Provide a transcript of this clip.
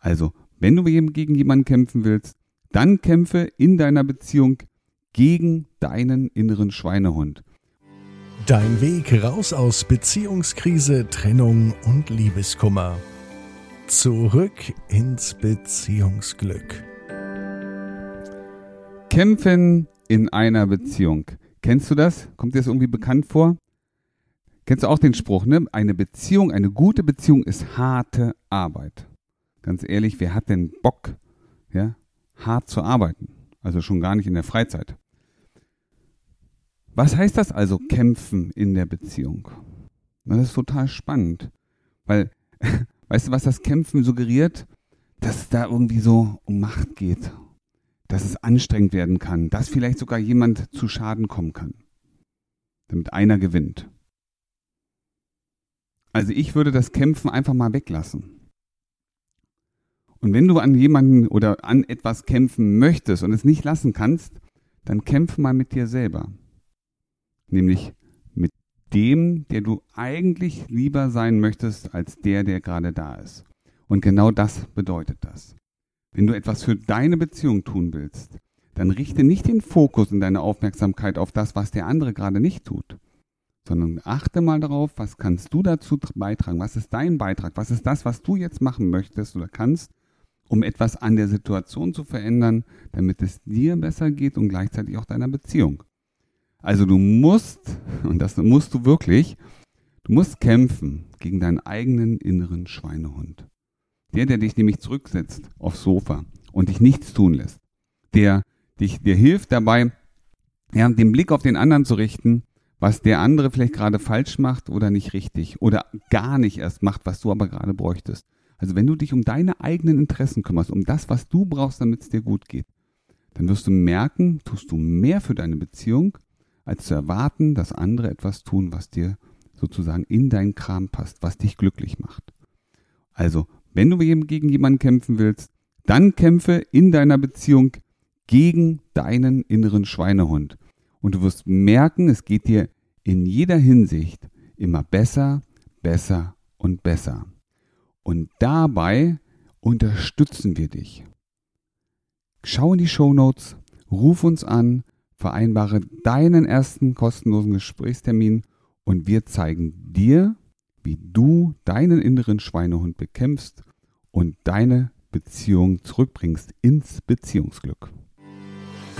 Also, wenn du gegen jemanden kämpfen willst, dann kämpfe in deiner Beziehung gegen deinen inneren Schweinehund. Dein Weg raus aus Beziehungskrise, Trennung und Liebeskummer. Zurück ins Beziehungsglück. Kämpfen in einer Beziehung. Kennst du das? Kommt dir das irgendwie bekannt vor? Kennst du auch den Spruch, ne? Eine Beziehung, eine gute Beziehung ist harte Arbeit. Ganz ehrlich, wer hat denn Bock, ja, hart zu arbeiten? Also schon gar nicht in der Freizeit. Was heißt das also, kämpfen in der Beziehung? Das ist total spannend, weil, weißt du, was das Kämpfen suggeriert? Dass es da irgendwie so um Macht geht, dass es anstrengend werden kann, dass vielleicht sogar jemand zu Schaden kommen kann, damit einer gewinnt. Also ich würde das Kämpfen einfach mal weglassen. Und wenn du an jemanden oder an etwas kämpfen möchtest und es nicht lassen kannst, dann kämpf mal mit dir selber. Nämlich mit dem, der du eigentlich lieber sein möchtest, als der, der gerade da ist. Und genau das bedeutet das. Wenn du etwas für deine Beziehung tun willst, dann richte nicht den Fokus in deine Aufmerksamkeit auf das, was der andere gerade nicht tut, sondern achte mal darauf, was kannst du dazu beitragen, was ist dein Beitrag, was ist das, was du jetzt machen möchtest oder kannst, um etwas an der Situation zu verändern, damit es dir besser geht und gleichzeitig auch deiner Beziehung. Also du musst, und das musst du wirklich, du musst kämpfen gegen deinen eigenen inneren Schweinehund. Der, der dich nämlich zurücksetzt aufs Sofa und dich nichts tun lässt. Der dich, dir hilft dabei, ja, den Blick auf den anderen zu richten, was der andere vielleicht gerade falsch macht oder nicht richtig oder gar nicht erst macht, was du aber gerade bräuchtest. Also wenn du dich um deine eigenen Interessen kümmerst, um das, was du brauchst, damit es dir gut geht, dann wirst du merken, tust du mehr für deine Beziehung, als zu erwarten, dass andere etwas tun, was dir sozusagen in deinen Kram passt, was dich glücklich macht. Also wenn du gegen jemanden kämpfen willst, dann kämpfe in deiner Beziehung gegen deinen inneren Schweinehund. Und du wirst merken, es geht dir in jeder Hinsicht immer besser, besser und besser. Und dabei unterstützen wir dich. Schau in die Show Notes, ruf uns an, vereinbare deinen ersten kostenlosen Gesprächstermin und wir zeigen dir, wie du deinen inneren Schweinehund bekämpfst und deine Beziehung zurückbringst ins Beziehungsglück.